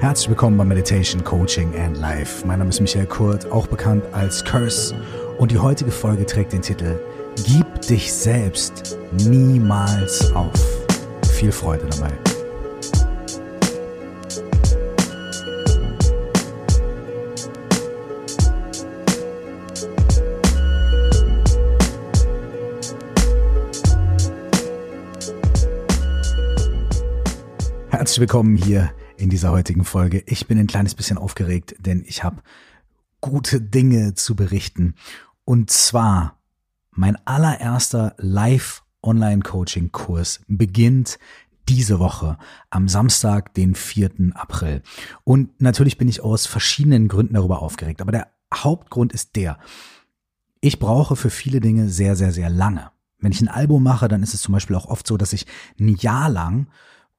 Herzlich willkommen bei Meditation, Coaching and Life. Mein Name ist Michael Kurt, auch bekannt als Curse. Und die heutige Folge trägt den Titel Gib dich selbst niemals auf. Viel Freude dabei. Herzlich willkommen hier in dieser heutigen Folge. Ich bin ein kleines bisschen aufgeregt, denn ich habe gute Dinge zu berichten. Und zwar mein allererster Live-Online-Coaching-Kurs beginnt diese Woche am Samstag, den 4. April. Und natürlich bin ich aus verschiedenen Gründen darüber aufgeregt. Aber der Hauptgrund ist der, ich brauche für viele Dinge sehr, sehr, sehr lange. Wenn ich ein Album mache, dann ist es zum Beispiel auch oft so, dass ich ein Jahr lang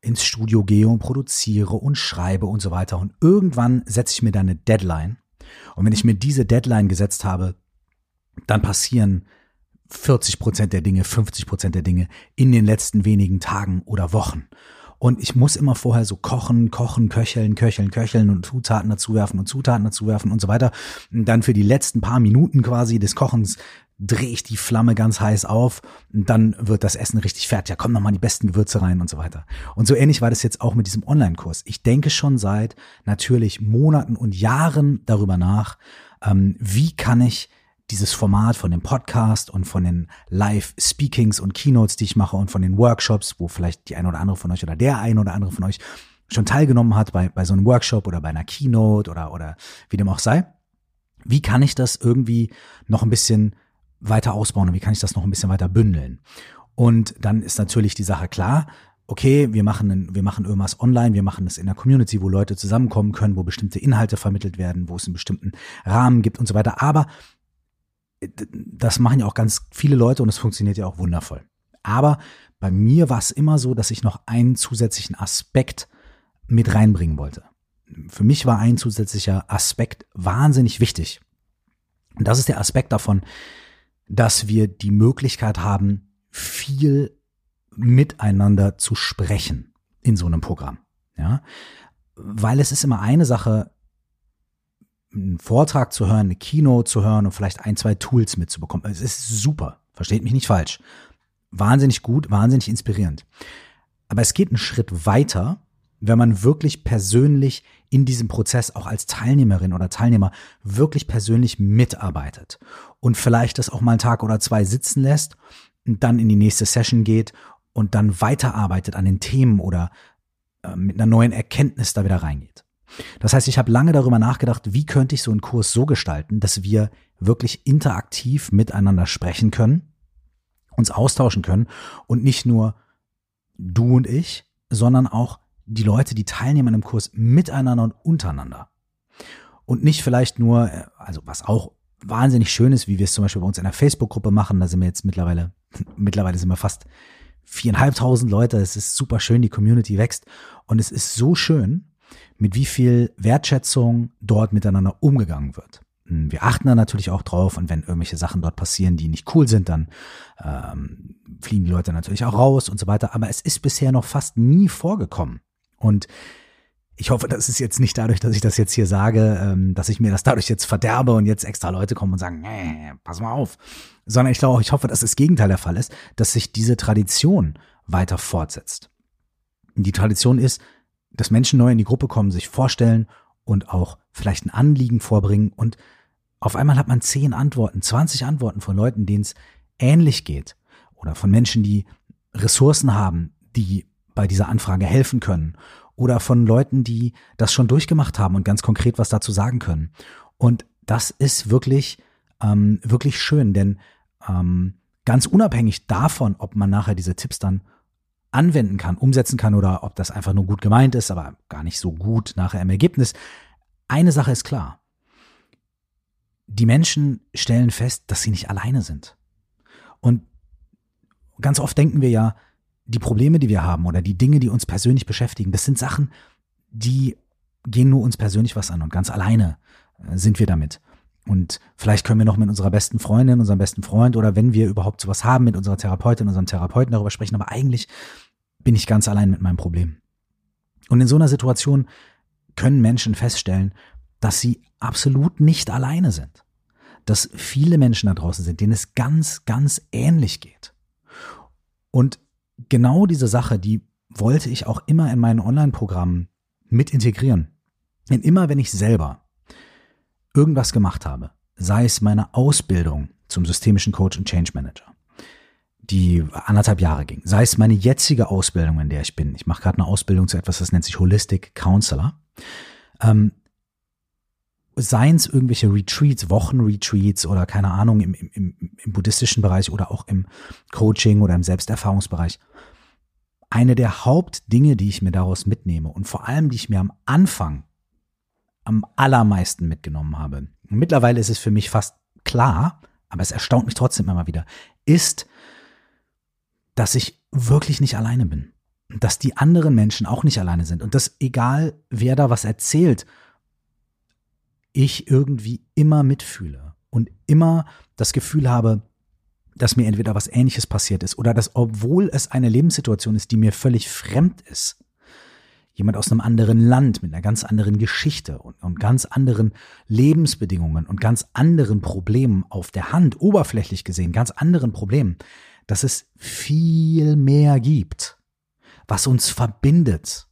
ins Studio gehe und produziere und schreibe und so weiter. Und irgendwann setze ich mir dann eine Deadline. Und wenn ich mir diese Deadline gesetzt habe, dann passieren 40 Prozent der Dinge, 50 Prozent der Dinge in den letzten wenigen Tagen oder Wochen. Und ich muss immer vorher so kochen, kochen, köcheln, köcheln, köcheln und Zutaten dazu werfen und Zutaten dazu werfen und so weiter. Und dann für die letzten paar Minuten quasi des Kochens drehe ich die Flamme ganz heiß auf und dann wird das Essen richtig fertig. Ja, kommen nochmal die besten Gewürze rein und so weiter. Und so ähnlich war das jetzt auch mit diesem Online-Kurs. Ich denke schon seit natürlich Monaten und Jahren darüber nach, ähm, wie kann ich dieses Format von dem Podcast und von den Live-Speakings und Keynotes, die ich mache und von den Workshops, wo vielleicht die eine oder andere von euch oder der eine oder andere von euch schon teilgenommen hat bei, bei so einem Workshop oder bei einer Keynote oder, oder wie dem auch sei. Wie kann ich das irgendwie noch ein bisschen weiter ausbauen und wie kann ich das noch ein bisschen weiter bündeln? Und dann ist natürlich die Sache klar, okay, wir machen, wir machen irgendwas online, wir machen das in der Community, wo Leute zusammenkommen können, wo bestimmte Inhalte vermittelt werden, wo es einen bestimmten Rahmen gibt und so weiter. Aber äh, das machen ja auch ganz viele Leute und es funktioniert ja auch wundervoll. Aber bei mir war es immer so, dass ich noch einen zusätzlichen Aspekt mit reinbringen wollte. Für mich war ein zusätzlicher Aspekt wahnsinnig wichtig. Und das ist der Aspekt davon, dass wir die Möglichkeit haben, viel miteinander zu sprechen in so einem Programm. Ja, weil es ist immer eine Sache, einen Vortrag zu hören, eine Keynote zu hören und vielleicht ein, zwei Tools mitzubekommen. Es ist super. Versteht mich nicht falsch. Wahnsinnig gut, wahnsinnig inspirierend. Aber es geht einen Schritt weiter, wenn man wirklich persönlich in diesem Prozess auch als Teilnehmerin oder Teilnehmer wirklich persönlich mitarbeitet und vielleicht das auch mal einen Tag oder zwei sitzen lässt und dann in die nächste Session geht und dann weiterarbeitet an den Themen oder äh, mit einer neuen Erkenntnis da wieder reingeht. Das heißt, ich habe lange darüber nachgedacht, wie könnte ich so einen Kurs so gestalten, dass wir wirklich interaktiv miteinander sprechen können, uns austauschen können und nicht nur du und ich, sondern auch die Leute, die teilnehmen im Kurs miteinander und untereinander. Und nicht vielleicht nur, äh, also was auch wahnsinnig schön ist, wie wir es zum Beispiel bei uns in der Facebook-Gruppe machen, da sind wir jetzt mittlerweile, mittlerweile sind wir fast viereinhalbtausend Leute, es ist super schön, die Community wächst und es ist so schön, mit wie viel Wertschätzung dort miteinander umgegangen wird. Hm, wir achten da natürlich auch drauf und wenn irgendwelche Sachen dort passieren, die nicht cool sind, dann ähm, fliegen die Leute natürlich auch raus und so weiter. Aber es ist bisher noch fast nie vorgekommen, und ich hoffe, das ist jetzt nicht dadurch, dass ich das jetzt hier sage, ähm, dass ich mir das dadurch jetzt verderbe und jetzt extra Leute kommen und sagen, nee, pass mal auf. Sondern ich glaube, ich hoffe, dass das Gegenteil der Fall ist, dass sich diese Tradition weiter fortsetzt. Die Tradition ist, dass Menschen neu in die Gruppe kommen, sich vorstellen und auch vielleicht ein Anliegen vorbringen und auf einmal hat man zehn Antworten, 20 Antworten von Leuten, denen es ähnlich geht oder von Menschen, die Ressourcen haben, die bei dieser Anfrage helfen können oder von Leuten, die das schon durchgemacht haben und ganz konkret was dazu sagen können. Und das ist wirklich, ähm, wirklich schön, denn ähm, ganz unabhängig davon, ob man nachher diese Tipps dann anwenden kann, umsetzen kann oder ob das einfach nur gut gemeint ist, aber gar nicht so gut nachher im Ergebnis. Eine Sache ist klar. Die Menschen stellen fest, dass sie nicht alleine sind. Und ganz oft denken wir ja, die Probleme, die wir haben oder die Dinge, die uns persönlich beschäftigen, das sind Sachen, die gehen nur uns persönlich was an und ganz alleine äh, sind wir damit. Und vielleicht können wir noch mit unserer besten Freundin, unserem besten Freund oder wenn wir überhaupt sowas haben, mit unserer Therapeutin, unserem Therapeuten darüber sprechen, aber eigentlich bin ich ganz allein mit meinem Problem. Und in so einer Situation können Menschen feststellen, dass sie absolut nicht alleine sind. Dass viele Menschen da draußen sind, denen es ganz, ganz ähnlich geht. Und genau diese Sache, die wollte ich auch immer in meinen Online-Programmen mit integrieren. Denn immer wenn ich selber irgendwas gemacht habe, sei es meine Ausbildung zum systemischen Coach und Change Manager, die anderthalb Jahre ging, sei es meine jetzige Ausbildung, in der ich bin. Ich mache gerade eine Ausbildung zu etwas, das nennt sich Holistic Counselor. Ähm, seien es irgendwelche Retreats, Wochenretreats oder keine Ahnung im, im, im buddhistischen Bereich oder auch im Coaching oder im Selbsterfahrungsbereich. Eine der Hauptdinge, die ich mir daraus mitnehme und vor allem, die ich mir am Anfang am allermeisten mitgenommen habe, und mittlerweile ist es für mich fast klar, aber es erstaunt mich trotzdem immer wieder, ist, dass ich wirklich nicht alleine bin. Dass die anderen Menschen auch nicht alleine sind und dass egal wer da was erzählt ich irgendwie immer mitfühle und immer das Gefühl habe, dass mir entweder was Ähnliches passiert ist oder dass, obwohl es eine Lebenssituation ist, die mir völlig fremd ist, jemand aus einem anderen Land mit einer ganz anderen Geschichte und, und ganz anderen Lebensbedingungen und ganz anderen Problemen auf der Hand, oberflächlich gesehen, ganz anderen Problemen, dass es viel mehr gibt, was uns verbindet,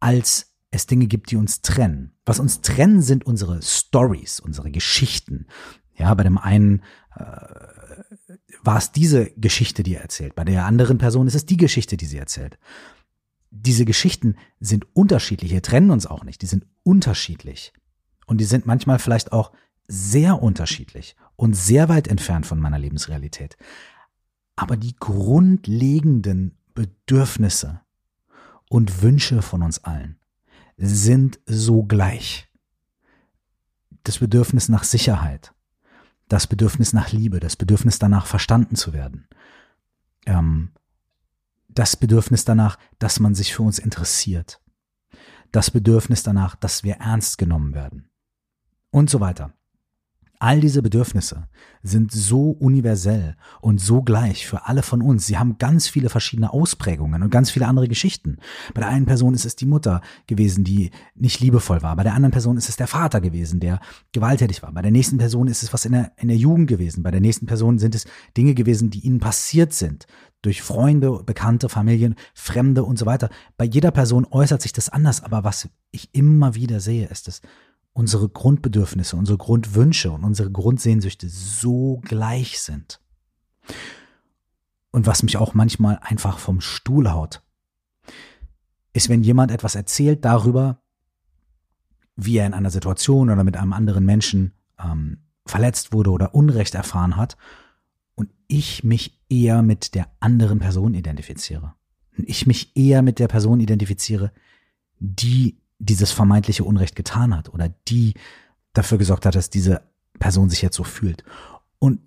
als es Dinge gibt, die uns trennen. Was uns trennen, sind unsere Stories, unsere Geschichten. Ja, bei dem einen äh, war es diese Geschichte, die er erzählt. Bei der anderen Person ist es die Geschichte, die sie erzählt. Diese Geschichten sind unterschiedlich. Wir trennen uns auch nicht. Die sind unterschiedlich. Und die sind manchmal vielleicht auch sehr unterschiedlich und sehr weit entfernt von meiner Lebensrealität. Aber die grundlegenden Bedürfnisse und Wünsche von uns allen, sind so gleich. Das Bedürfnis nach Sicherheit, das Bedürfnis nach Liebe, das Bedürfnis danach verstanden zu werden, ähm, das Bedürfnis danach, dass man sich für uns interessiert, das Bedürfnis danach, dass wir ernst genommen werden und so weiter. All diese Bedürfnisse sind so universell und so gleich für alle von uns. Sie haben ganz viele verschiedene Ausprägungen und ganz viele andere Geschichten. Bei der einen Person ist es die Mutter gewesen, die nicht liebevoll war. Bei der anderen Person ist es der Vater gewesen, der gewalttätig war. Bei der nächsten Person ist es was in der, in der Jugend gewesen. Bei der nächsten Person sind es Dinge gewesen, die ihnen passiert sind. Durch Freunde, Bekannte, Familien, Fremde und so weiter. Bei jeder Person äußert sich das anders. Aber was ich immer wieder sehe, ist es, unsere Grundbedürfnisse, unsere Grundwünsche und unsere Grundsehnsüchte so gleich sind. Und was mich auch manchmal einfach vom Stuhl haut, ist, wenn jemand etwas erzählt darüber, wie er in einer Situation oder mit einem anderen Menschen ähm, verletzt wurde oder Unrecht erfahren hat und ich mich eher mit der anderen Person identifiziere. Und ich mich eher mit der Person identifiziere, die dieses vermeintliche Unrecht getan hat oder die dafür gesorgt hat, dass diese Person sich jetzt so fühlt. Und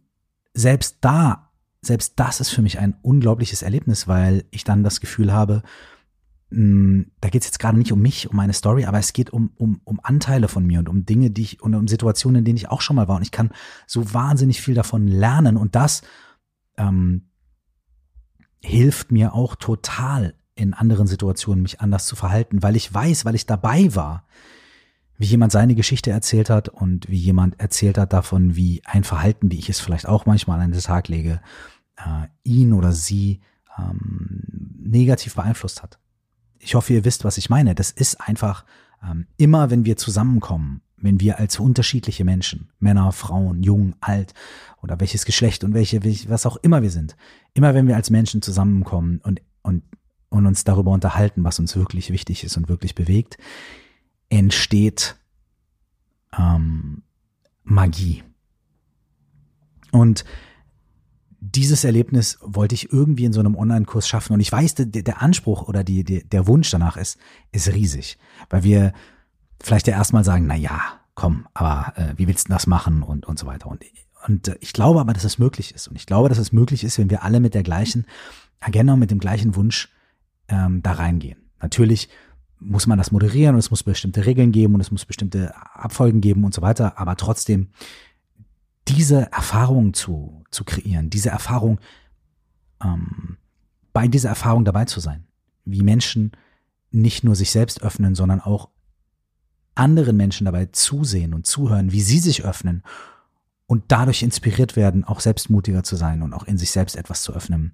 selbst da, selbst das ist für mich ein unglaubliches Erlebnis, weil ich dann das Gefühl habe, hm, da geht es jetzt gerade nicht um mich, um meine Story, aber es geht um, um, um Anteile von mir und um Dinge, die ich und um Situationen, in denen ich auch schon mal war. Und ich kann so wahnsinnig viel davon lernen. Und das ähm, hilft mir auch total in anderen Situationen mich anders zu verhalten, weil ich weiß, weil ich dabei war, wie jemand seine Geschichte erzählt hat und wie jemand erzählt hat davon, wie ein Verhalten, wie ich es vielleicht auch manchmal an den Tag lege, äh, ihn oder sie ähm, negativ beeinflusst hat. Ich hoffe, ihr wisst, was ich meine. Das ist einfach ähm, immer, wenn wir zusammenkommen, wenn wir als unterschiedliche Menschen, Männer, Frauen, jung, alt oder welches Geschlecht und welche, was auch immer wir sind, immer wenn wir als Menschen zusammenkommen und, und und uns darüber unterhalten, was uns wirklich wichtig ist und wirklich bewegt, entsteht ähm, Magie. Und dieses Erlebnis wollte ich irgendwie in so einem Online-Kurs schaffen. Und ich weiß, der, der Anspruch oder die, die, der Wunsch danach ist, ist riesig. Weil wir vielleicht ja erstmal sagen, na ja, komm, aber äh, wie willst du das machen und, und so weiter. Und, und äh, ich glaube aber, dass es möglich ist. Und ich glaube, dass es möglich ist, wenn wir alle mit der gleichen Agenda und mit dem gleichen Wunsch ähm, da reingehen. Natürlich muss man das moderieren und es muss bestimmte Regeln geben und es muss bestimmte Abfolgen geben und so weiter, aber trotzdem diese Erfahrung zu, zu kreieren, diese Erfahrung, ähm, bei dieser Erfahrung dabei zu sein, wie Menschen nicht nur sich selbst öffnen, sondern auch anderen Menschen dabei zusehen und zuhören, wie sie sich öffnen und dadurch inspiriert werden, auch selbstmutiger zu sein und auch in sich selbst etwas zu öffnen.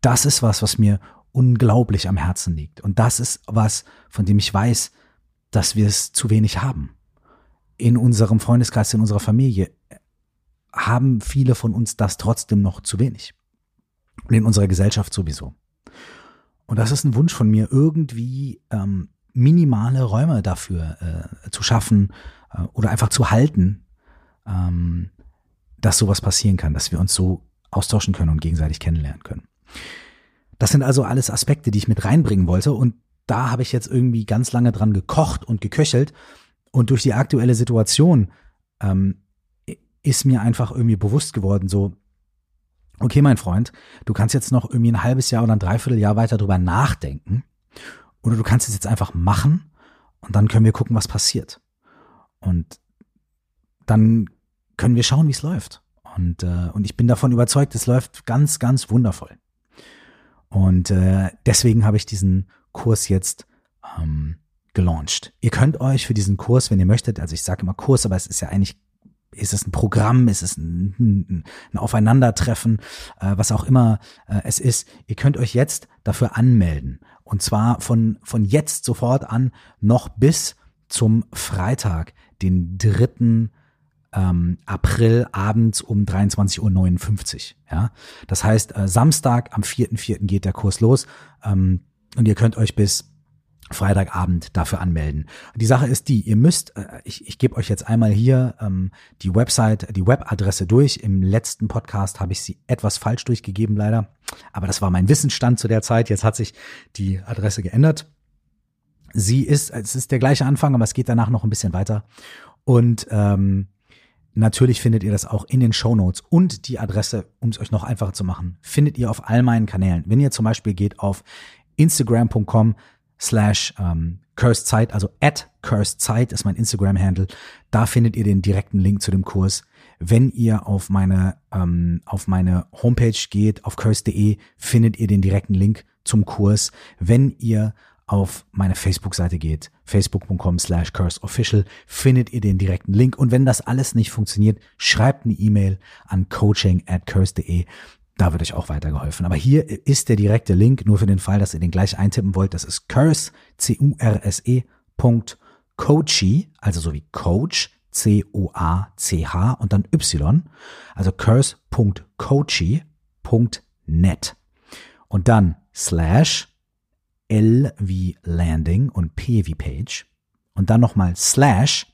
Das ist was, was mir unglaublich am Herzen liegt. Und das ist was, von dem ich weiß, dass wir es zu wenig haben. In unserem Freundeskreis, in unserer Familie haben viele von uns das trotzdem noch zu wenig. Und in unserer Gesellschaft sowieso. Und das ist ein Wunsch von mir, irgendwie ähm, minimale Räume dafür äh, zu schaffen äh, oder einfach zu halten, ähm, dass sowas passieren kann, dass wir uns so austauschen können und gegenseitig kennenlernen können. Das sind also alles Aspekte, die ich mit reinbringen wollte und da habe ich jetzt irgendwie ganz lange dran gekocht und geköchelt und durch die aktuelle Situation ähm, ist mir einfach irgendwie bewusst geworden, so, okay, mein Freund, du kannst jetzt noch irgendwie ein halbes Jahr oder ein Dreivierteljahr weiter drüber nachdenken oder du kannst es jetzt einfach machen und dann können wir gucken, was passiert. Und dann können wir schauen, wie es läuft. Und, äh, und ich bin davon überzeugt, es läuft ganz, ganz wundervoll. Und äh, deswegen habe ich diesen Kurs jetzt ähm, gelauncht. Ihr könnt euch für diesen Kurs, wenn ihr möchtet, also ich sage immer Kurs, aber es ist ja eigentlich, ist es ein Programm, ist es ein, ein, ein Aufeinandertreffen, äh, was auch immer äh, es ist, ihr könnt euch jetzt dafür anmelden. Und zwar von, von jetzt sofort an noch bis zum Freitag, den dritten ähm, April abends um 23.59 Uhr. Ja? Das heißt, äh, Samstag am 4.4. geht der Kurs los ähm, und ihr könnt euch bis Freitagabend dafür anmelden. Die Sache ist die, ihr müsst, äh, ich, ich gebe euch jetzt einmal hier ähm, die Website, die Webadresse durch. Im letzten Podcast habe ich sie etwas falsch durchgegeben, leider. Aber das war mein Wissensstand zu der Zeit. Jetzt hat sich die Adresse geändert. Sie ist, es ist der gleiche Anfang, aber es geht danach noch ein bisschen weiter. Und ähm, Natürlich findet ihr das auch in den Show Notes und die Adresse, um es euch noch einfacher zu machen, findet ihr auf all meinen Kanälen. Wenn ihr zum Beispiel geht auf instagram.com slash ähm, cursedzeit, also at cursedzeit ist mein Instagram-Handle, da findet ihr den direkten Link zu dem Kurs. Wenn ihr auf meine, ähm, auf meine Homepage geht, auf curse.de, findet ihr den direkten Link zum Kurs. Wenn ihr auf meine Facebook-Seite geht, facebook.com slash curseofficial, findet ihr den direkten Link. Und wenn das alles nicht funktioniert, schreibt eine E-Mail an coaching at curse.de. Da wird euch auch weitergeholfen. Aber hier ist der direkte Link, nur für den Fall, dass ihr den gleich eintippen wollt. Das ist curse, C-U-R-S-E, Punkt, coachy, also so wie Coach, C-O-A-C-H und dann Y, also curse.coachy.net. Und dann slash L wie Landing und P wie Page und dann nochmal slash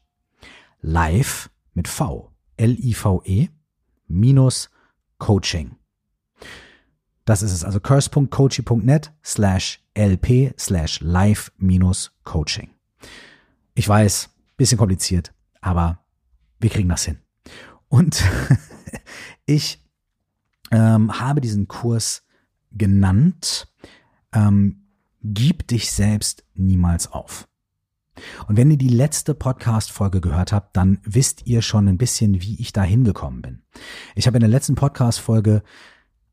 live mit V, L-I-V-E minus Coaching. Das ist es, also curse.coachy.net slash lp slash live minus Coaching. Ich weiß, bisschen kompliziert, aber wir kriegen das hin. Und ich ähm, habe diesen Kurs genannt, ähm, Gib dich selbst niemals auf. Und wenn ihr die letzte Podcast-Folge gehört habt, dann wisst ihr schon ein bisschen, wie ich da hingekommen bin. Ich habe in der letzten Podcast-Folge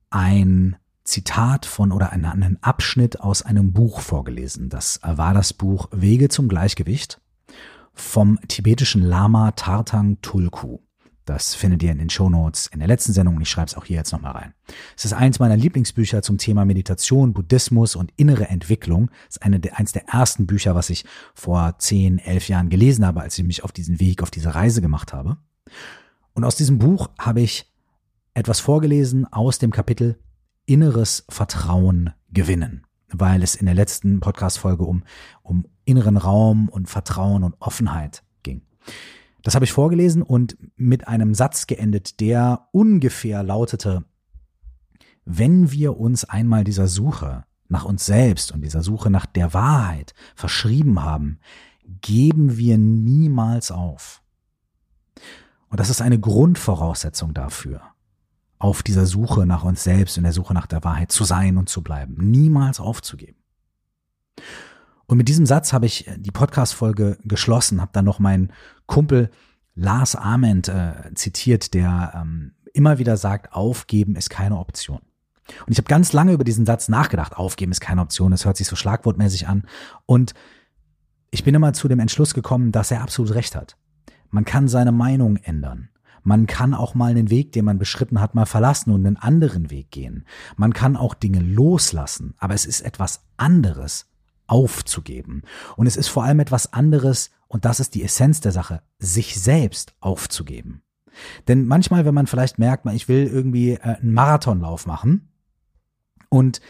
ein Zitat von oder einen, Abschnitt aus einem Buch vorgelesen. Das war das Buch Wege zum Gleichgewicht vom tibetischen Lama Tartang Tulku. Das findet ihr in den Show Notes in der letzten Sendung und ich schreibe es auch hier jetzt nochmal rein. Es ist eins meiner Lieblingsbücher zum Thema Meditation, Buddhismus und innere Entwicklung. Es ist eine, eins der ersten Bücher, was ich vor zehn, elf Jahren gelesen habe, als ich mich auf diesen Weg, auf diese Reise gemacht habe. Und aus diesem Buch habe ich etwas vorgelesen aus dem Kapitel Inneres Vertrauen gewinnen, weil es in der letzten Podcast-Folge um, um inneren Raum und Vertrauen und Offenheit ging. Das habe ich vorgelesen und mit einem Satz geendet, der ungefähr lautete, wenn wir uns einmal dieser Suche nach uns selbst und dieser Suche nach der Wahrheit verschrieben haben, geben wir niemals auf. Und das ist eine Grundvoraussetzung dafür, auf dieser Suche nach uns selbst und der Suche nach der Wahrheit zu sein und zu bleiben, niemals aufzugeben. Und mit diesem Satz habe ich die Podcast-Folge geschlossen, habe dann noch meinen Kumpel Lars Ament äh, zitiert, der ähm, immer wieder sagt, aufgeben ist keine Option. Und ich habe ganz lange über diesen Satz nachgedacht, aufgeben ist keine Option, es hört sich so schlagwortmäßig an. Und ich bin immer zu dem Entschluss gekommen, dass er absolut recht hat. Man kann seine Meinung ändern. Man kann auch mal einen Weg, den man beschritten hat, mal verlassen und einen anderen Weg gehen. Man kann auch Dinge loslassen, aber es ist etwas anderes, aufzugeben. Und es ist vor allem etwas anderes, und das ist die Essenz der Sache, sich selbst aufzugeben. Denn manchmal, wenn man vielleicht merkt, ich will irgendwie äh, einen Marathonlauf machen und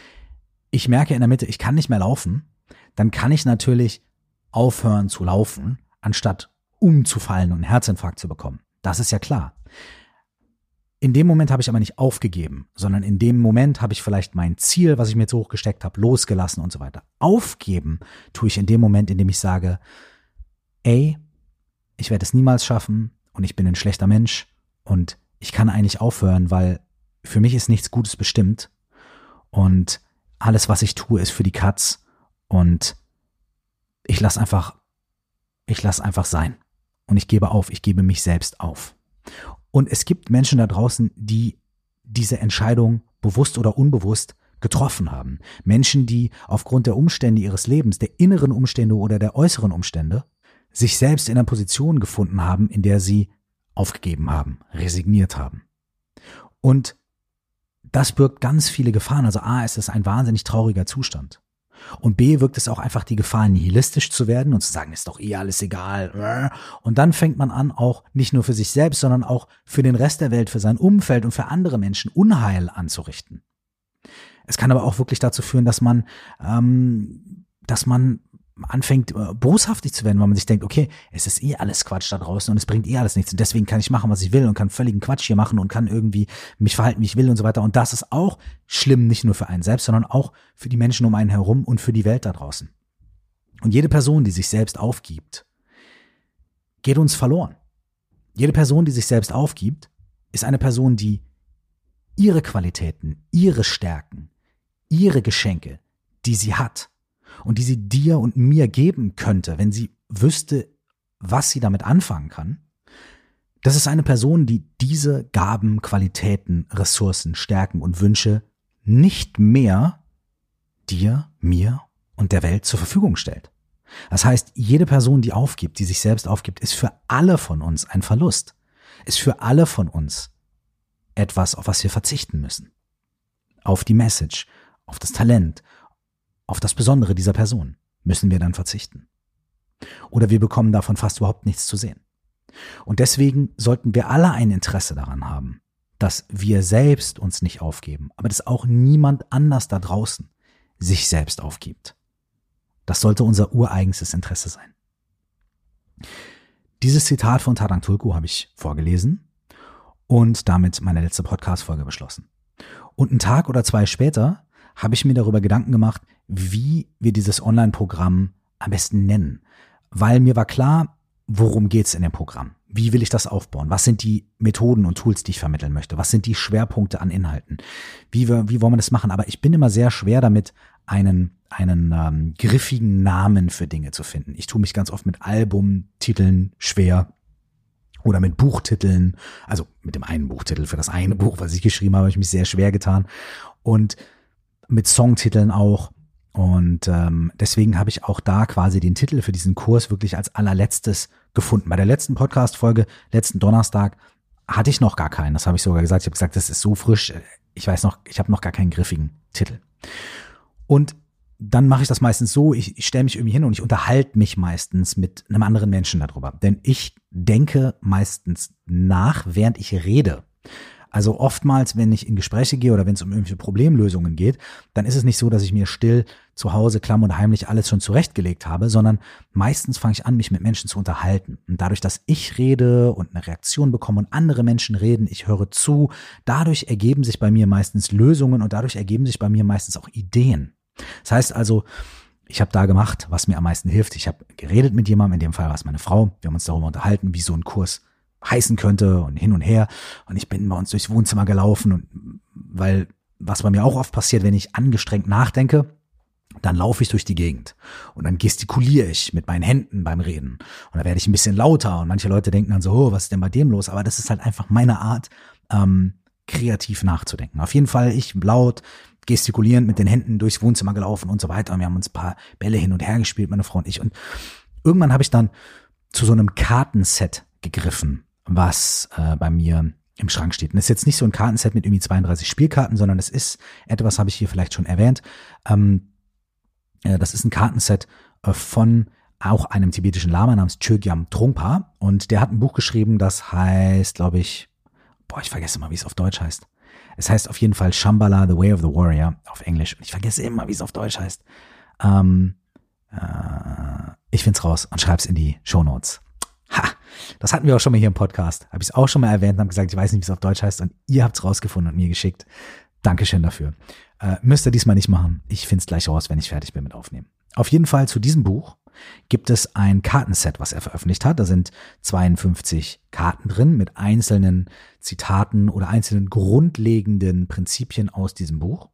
ich merke in der Mitte, ich kann nicht mehr laufen, dann kann ich natürlich aufhören zu laufen, anstatt umzufallen und einen Herzinfarkt zu bekommen. Das ist ja klar. In dem Moment habe ich aber nicht aufgegeben, sondern in dem Moment habe ich vielleicht mein Ziel, was ich mir jetzt hochgesteckt habe, losgelassen und so weiter. Aufgeben tue ich in dem Moment, in dem ich sage, ey, ich werde es niemals schaffen und ich bin ein schlechter Mensch und ich kann eigentlich aufhören, weil für mich ist nichts Gutes bestimmt und alles, was ich tue, ist für die Katz und ich lasse einfach, ich lasse einfach sein und ich gebe auf, ich gebe mich selbst auf. Und es gibt Menschen da draußen, die diese Entscheidung bewusst oder unbewusst getroffen haben. Menschen, die aufgrund der Umstände ihres Lebens, der inneren Umstände oder der äußeren Umstände, sich selbst in einer Position gefunden haben, in der sie aufgegeben haben, resigniert haben. Und das birgt ganz viele Gefahren. Also A, ist es ein wahnsinnig trauriger Zustand. Und B wirkt es auch einfach die Gefahr, nihilistisch zu werden und zu sagen, ist doch eh alles egal. Und dann fängt man an, auch nicht nur für sich selbst, sondern auch für den Rest der Welt, für sein Umfeld und für andere Menschen Unheil anzurichten. Es kann aber auch wirklich dazu führen, dass man, ähm, dass man anfängt, äh, boshaftig zu werden, weil man sich denkt, okay, es ist eh alles Quatsch da draußen und es bringt eh alles nichts und deswegen kann ich machen, was ich will und kann völligen Quatsch hier machen und kann irgendwie mich verhalten, wie ich will und so weiter. Und das ist auch schlimm, nicht nur für einen selbst, sondern auch für die Menschen um einen herum und für die Welt da draußen. Und jede Person, die sich selbst aufgibt, geht uns verloren. Jede Person, die sich selbst aufgibt, ist eine Person, die ihre Qualitäten, ihre Stärken, ihre Geschenke, die sie hat, und die sie dir und mir geben könnte, wenn sie wüsste, was sie damit anfangen kann, das ist eine Person, die diese Gaben, Qualitäten, Ressourcen, Stärken und Wünsche nicht mehr dir, mir und der Welt zur Verfügung stellt. Das heißt, jede Person, die aufgibt, die sich selbst aufgibt, ist für alle von uns ein Verlust. Ist für alle von uns etwas, auf was wir verzichten müssen. Auf die Message, auf das Talent, auf das Besondere dieser Person müssen wir dann verzichten. Oder wir bekommen davon fast überhaupt nichts zu sehen. Und deswegen sollten wir alle ein Interesse daran haben, dass wir selbst uns nicht aufgeben, aber dass auch niemand anders da draußen sich selbst aufgibt. Das sollte unser ureigenstes Interesse sein. Dieses Zitat von Tadang Tulku habe ich vorgelesen und damit meine letzte Podcast-Folge beschlossen. Und einen Tag oder zwei später habe ich mir darüber Gedanken gemacht, wie wir dieses Online-Programm am besten nennen. Weil mir war klar, worum geht's in dem Programm? Wie will ich das aufbauen? Was sind die Methoden und Tools, die ich vermitteln möchte? Was sind die Schwerpunkte an Inhalten? Wie, wir, wie wollen wir das machen? Aber ich bin immer sehr schwer damit, einen, einen ähm, griffigen Namen für Dinge zu finden. Ich tue mich ganz oft mit Albumtiteln schwer oder mit Buchtiteln. Also mit dem einen Buchtitel für das eine Buch, was ich geschrieben habe, habe ich mich sehr schwer getan. Und mit Songtiteln auch. Und ähm, deswegen habe ich auch da quasi den Titel für diesen Kurs wirklich als allerletztes gefunden. Bei der letzten Podcast-Folge, letzten Donnerstag, hatte ich noch gar keinen. Das habe ich sogar gesagt. Ich habe gesagt, das ist so frisch. Ich weiß noch, ich habe noch gar keinen griffigen Titel. Und dann mache ich das meistens so, ich, ich stelle mich irgendwie hin und ich unterhalte mich meistens mit einem anderen Menschen darüber. Denn ich denke meistens nach, während ich rede. Also oftmals, wenn ich in Gespräche gehe oder wenn es um irgendwelche Problemlösungen geht, dann ist es nicht so, dass ich mir still zu Hause klamm und heimlich alles schon zurechtgelegt habe, sondern meistens fange ich an, mich mit Menschen zu unterhalten. Und dadurch, dass ich rede und eine Reaktion bekomme und andere Menschen reden, ich höre zu, dadurch ergeben sich bei mir meistens Lösungen und dadurch ergeben sich bei mir meistens auch Ideen. Das heißt also, ich habe da gemacht, was mir am meisten hilft. Ich habe geredet mit jemandem, in dem Fall war es meine Frau. Wir haben uns darüber unterhalten, wie so ein Kurs heißen könnte und hin und her. Und ich bin bei uns durchs Wohnzimmer gelaufen und weil was bei mir auch oft passiert, wenn ich angestrengt nachdenke, dann laufe ich durch die Gegend und dann gestikuliere ich mit meinen Händen beim Reden und da werde ich ein bisschen lauter und manche Leute denken dann so, oh, was ist denn bei dem los? Aber das ist halt einfach meine Art, ähm, kreativ nachzudenken. Auf jeden Fall ich laut, gestikulierend mit den Händen durchs Wohnzimmer gelaufen und so weiter und wir haben uns ein paar Bälle hin und her gespielt, meine Frau und ich und irgendwann habe ich dann zu so einem Kartenset gegriffen, was äh, bei mir im Schrank steht. Und das ist jetzt nicht so ein Kartenset mit irgendwie 32 Spielkarten, sondern es ist etwas, habe ich hier vielleicht schon erwähnt. Ähm, äh, das ist ein Kartenset äh, von auch einem tibetischen Lama namens Chögyam Trungpa. Und der hat ein Buch geschrieben, das heißt, glaube ich, boah, ich vergesse immer, wie es auf Deutsch heißt. Es heißt auf jeden Fall Shambhala, The Way of the Warrior auf Englisch. Und ich vergesse immer, wie es auf Deutsch heißt. Ähm, äh, ich find's raus und schreib's in die Show Notes. Ha, das hatten wir auch schon mal hier im Podcast. Habe ich es auch schon mal erwähnt und habe gesagt, ich weiß nicht, wie es auf Deutsch heißt und ihr habt's rausgefunden und mir geschickt. Dankeschön dafür. Äh, müsst ihr diesmal nicht machen. Ich find's gleich raus, wenn ich fertig bin mit Aufnehmen. Auf jeden Fall zu diesem Buch gibt es ein Kartenset, was er veröffentlicht hat. Da sind 52 Karten drin mit einzelnen Zitaten oder einzelnen grundlegenden Prinzipien aus diesem Buch.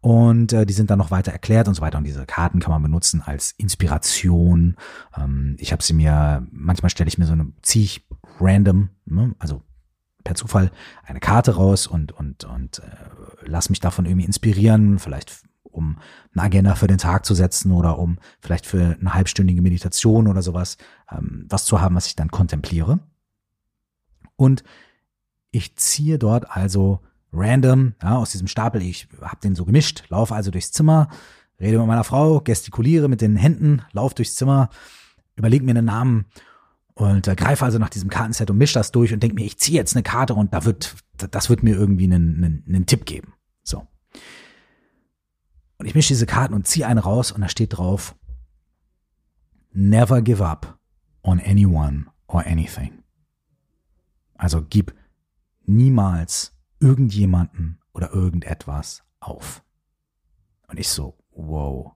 Und äh, die sind dann noch weiter erklärt und so weiter. Und diese Karten kann man benutzen als Inspiration. Ähm, ich habe sie mir, manchmal stelle ich mir so eine, ziehe ich random, ne, also per Zufall eine Karte raus und, und, und äh, lass mich davon irgendwie inspirieren, vielleicht um eine Agenda für den Tag zu setzen oder um vielleicht für eine halbstündige Meditation oder sowas ähm, was zu haben, was ich dann kontempliere. Und ich ziehe dort also random ja, aus diesem Stapel. Ich habe den so gemischt, laufe also durchs Zimmer, rede mit meiner Frau, gestikuliere mit den Händen, laufe durchs Zimmer, überlege mir einen Namen und äh, greife also nach diesem Kartenset und mische das durch und denke mir, ich ziehe jetzt eine Karte und da wird, das wird mir irgendwie einen, einen, einen Tipp geben. So. Und ich mische diese Karten und ziehe eine raus und da steht drauf, Never give up on anyone or anything. Also gib niemals irgendjemanden oder irgendetwas auf. Und ich so, wow.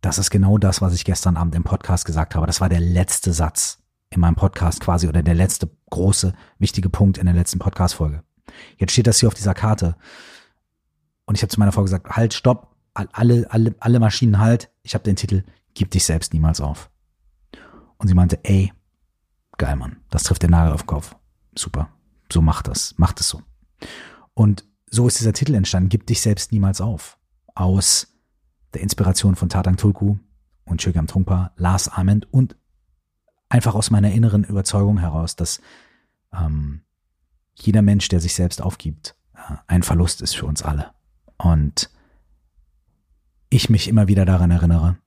Das ist genau das, was ich gestern Abend im Podcast gesagt habe. Das war der letzte Satz in meinem Podcast quasi oder der letzte große, wichtige Punkt in der letzten Podcast-Folge. Jetzt steht das hier auf dieser Karte. Und ich habe zu meiner Frau gesagt, halt, stopp, alle, alle, alle Maschinen halt. Ich habe den Titel, gib dich selbst niemals auf. Und sie meinte, ey, geil, Mann, das trifft den Nagel auf den Kopf. Super, so mach das, mach das so. Und so ist dieser Titel entstanden, Gib dich selbst niemals auf. Aus der Inspiration von Tatang Tulku und Chögyam Trungpa, Lars Ament und einfach aus meiner inneren Überzeugung heraus, dass ähm, jeder Mensch, der sich selbst aufgibt, äh, ein Verlust ist für uns alle. Und ich mich immer wieder daran erinnere,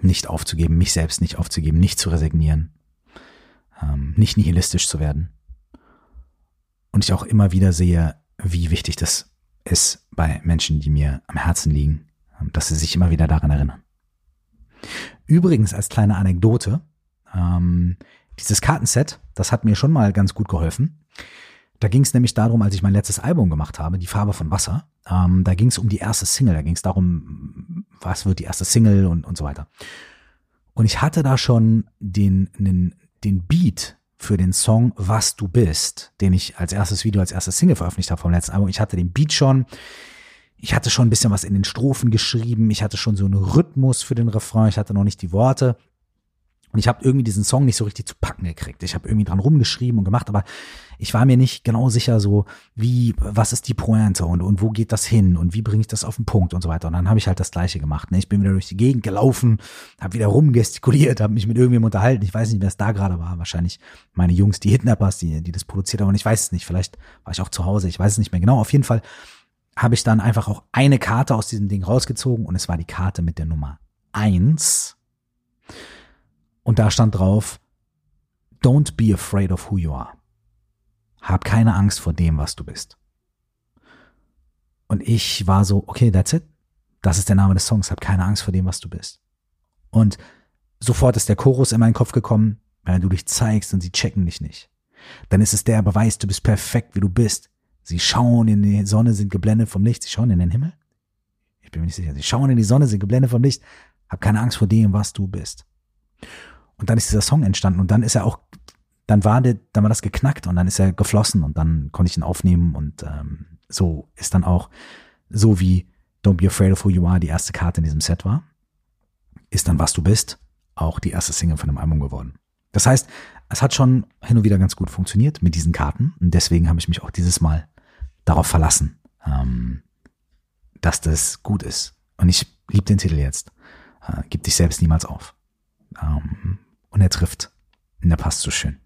nicht aufzugeben, mich selbst nicht aufzugeben, nicht zu resignieren, ähm, nicht nihilistisch zu werden, und ich auch immer wieder sehe, wie wichtig das ist bei Menschen, die mir am Herzen liegen, dass sie sich immer wieder daran erinnern. Übrigens als kleine Anekdote, ähm, dieses Kartenset, das hat mir schon mal ganz gut geholfen. Da ging es nämlich darum, als ich mein letztes Album gemacht habe, Die Farbe von Wasser, ähm, da ging es um die erste Single, da ging es darum, was wird die erste Single und, und so weiter. Und ich hatte da schon den, den, den Beat für den Song Was du bist, den ich als erstes Video, als erstes Single veröffentlicht habe vom letzten Album. Ich hatte den Beat schon. Ich hatte schon ein bisschen was in den Strophen geschrieben. Ich hatte schon so einen Rhythmus für den Refrain. Ich hatte noch nicht die Worte. Und ich habe irgendwie diesen Song nicht so richtig zu packen gekriegt. Ich habe irgendwie dran rumgeschrieben und gemacht, aber ich war mir nicht genau sicher, so wie, was ist die Pointe und, und wo geht das hin und wie bringe ich das auf den Punkt und so weiter. Und dann habe ich halt das Gleiche gemacht. Ne? Ich bin wieder durch die Gegend gelaufen, habe wieder rumgestikuliert, habe mich mit irgendjemandem unterhalten. Ich weiß nicht, wer es da gerade war. Wahrscheinlich meine Jungs, die Hitnappers, die, die das produziert haben. Und ich weiß es nicht. Vielleicht war ich auch zu Hause. Ich weiß es nicht mehr genau. Auf jeden Fall habe ich dann einfach auch eine Karte aus diesem Ding rausgezogen und es war die Karte mit der Nummer eins und da stand drauf, Don't be afraid of who you are. Hab keine Angst vor dem, was du bist. Und ich war so, okay, that's it. Das ist der Name des Songs. Hab keine Angst vor dem, was du bist. Und sofort ist der Chorus in meinen Kopf gekommen, wenn du dich zeigst und sie checken dich nicht. Dann ist es der Beweis, du bist perfekt, wie du bist. Sie schauen in die Sonne, sind geblendet vom Licht. Sie schauen in den Himmel? Ich bin mir nicht sicher. Sie schauen in die Sonne, sind geblendet vom Licht. Hab keine Angst vor dem, was du bist. Und dann ist dieser Song entstanden und dann ist er auch, dann war der, dann war das geknackt und dann ist er geflossen und dann konnte ich ihn aufnehmen und ähm, so ist dann auch so wie Don't Be Afraid of Who You Are die erste Karte in diesem Set war, ist dann Was du bist auch die erste Single von dem Album geworden. Das heißt, es hat schon hin und wieder ganz gut funktioniert mit diesen Karten und deswegen habe ich mich auch dieses Mal darauf verlassen, ähm, dass das gut ist. Und ich liebe den Titel jetzt. Äh, gib dich selbst niemals auf Ähm, und er trifft. Und er passt so schön.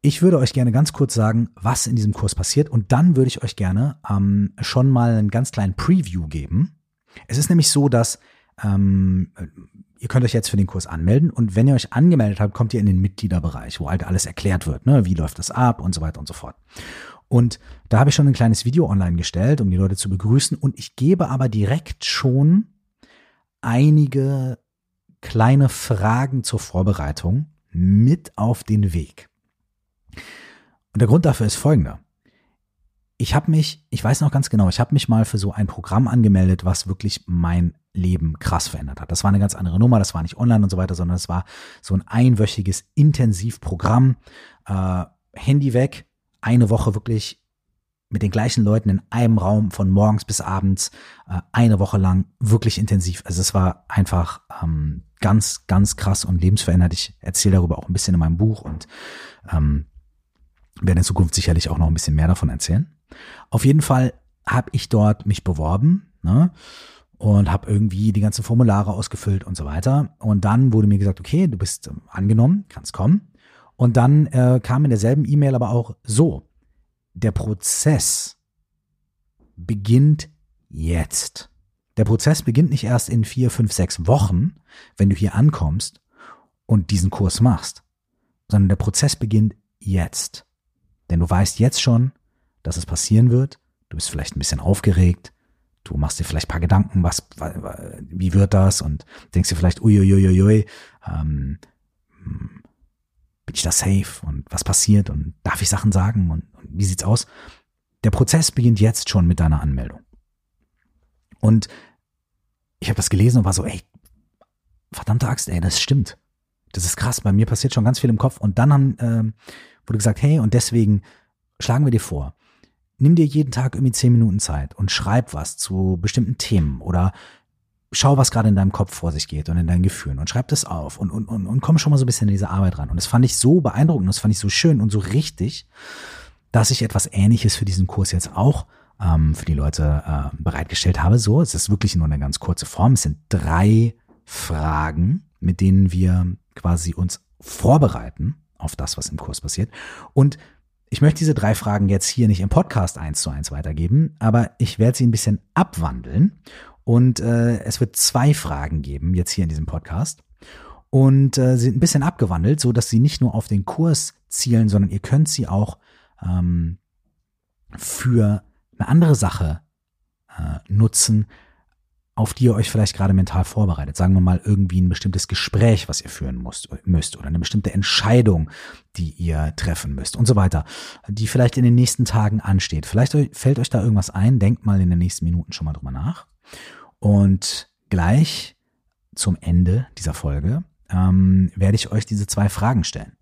Ich würde euch gerne ganz kurz sagen, was in diesem Kurs passiert und dann würde ich euch gerne ähm, schon mal einen ganz kleinen Preview geben. Es ist nämlich so, dass ähm, ihr könnt euch jetzt für den Kurs anmelden und wenn ihr euch angemeldet habt, kommt ihr in den Mitgliederbereich, wo halt alles erklärt wird, ne? wie läuft das ab und so weiter und so fort. Und da habe ich schon ein kleines Video online gestellt, um die Leute zu begrüßen und ich gebe aber direkt schon einige kleine Fragen zur Vorbereitung mit auf den Weg. Und der Grund dafür ist folgender. Ich habe mich, ich weiß noch ganz genau, ich habe mich mal für so ein Programm angemeldet, was wirklich mein Leben krass verändert hat. Das war eine ganz andere Nummer, das war nicht online und so weiter, sondern es war so ein einwöchiges Intensivprogramm. Äh, Handy weg, eine Woche wirklich mit den gleichen Leuten in einem Raum von morgens bis abends, äh, eine Woche lang wirklich intensiv. Also es war einfach ähm, ganz, ganz krass und lebensverändert. Ich erzähle darüber auch ein bisschen in meinem Buch und ähm, werde in Zukunft sicherlich auch noch ein bisschen mehr davon erzählen. Auf jeden Fall habe ich dort mich beworben ne, und habe irgendwie die ganzen Formulare ausgefüllt und so weiter. Und dann wurde mir gesagt, okay, du bist ähm, angenommen, kannst kommen. Und dann äh, kam in derselben E-Mail aber auch so, der Prozess beginnt jetzt. Der Prozess beginnt nicht erst in vier, fünf, sechs Wochen, wenn du hier ankommst und diesen Kurs machst, sondern der Prozess beginnt jetzt. Denn du weißt jetzt schon, dass es passieren wird. Du bist vielleicht ein bisschen aufgeregt. Du machst dir vielleicht ein paar Gedanken, was, wie wird das? Und denkst dir vielleicht, uiuiuiui, ähm, bin ich da safe? Und was passiert? Und darf ich Sachen sagen? Und, und wie sieht's aus? Der Prozess beginnt jetzt schon mit deiner Anmeldung. Und ich habe das gelesen und war so, ey, verdammte Axt, ey, das stimmt. Das ist krass. Bei mir passiert schon ganz viel im Kopf. Und dann haben, ähm, wurde gesagt, hey, und deswegen schlagen wir dir vor, nimm dir jeden Tag irgendwie zehn Minuten Zeit und schreib was zu bestimmten Themen oder schau, was gerade in deinem Kopf vor sich geht und in deinen Gefühlen und schreib das auf und, und, und, und komm schon mal so ein bisschen in diese Arbeit ran. Und das fand ich so beeindruckend, das fand ich so schön und so richtig, dass ich etwas Ähnliches für diesen Kurs jetzt auch ähm, für die Leute äh, bereitgestellt habe. So, es ist wirklich nur eine ganz kurze Form. Es sind drei Fragen, mit denen wir quasi uns vorbereiten auf das, was im Kurs passiert. Und ich möchte diese drei Fragen jetzt hier nicht im Podcast eins zu eins weitergeben, aber ich werde sie ein bisschen abwandeln. Und äh, es wird zwei Fragen geben, jetzt hier in diesem Podcast. Und äh, sind ein bisschen abgewandelt, so dass sie nicht nur auf den Kurs zielen, sondern ihr könnt sie auch ähm, für eine andere Sache äh, nutzen, auf die ihr euch vielleicht gerade mental vorbereitet. Sagen wir mal irgendwie ein bestimmtes Gespräch, was ihr führen müsst, müsst oder eine bestimmte Entscheidung, die ihr treffen müsst und so weiter, die vielleicht in den nächsten Tagen ansteht. Vielleicht fällt euch da irgendwas ein, denkt mal in den nächsten Minuten schon mal drüber nach. Und gleich zum Ende dieser Folge ähm, werde ich euch diese zwei Fragen stellen.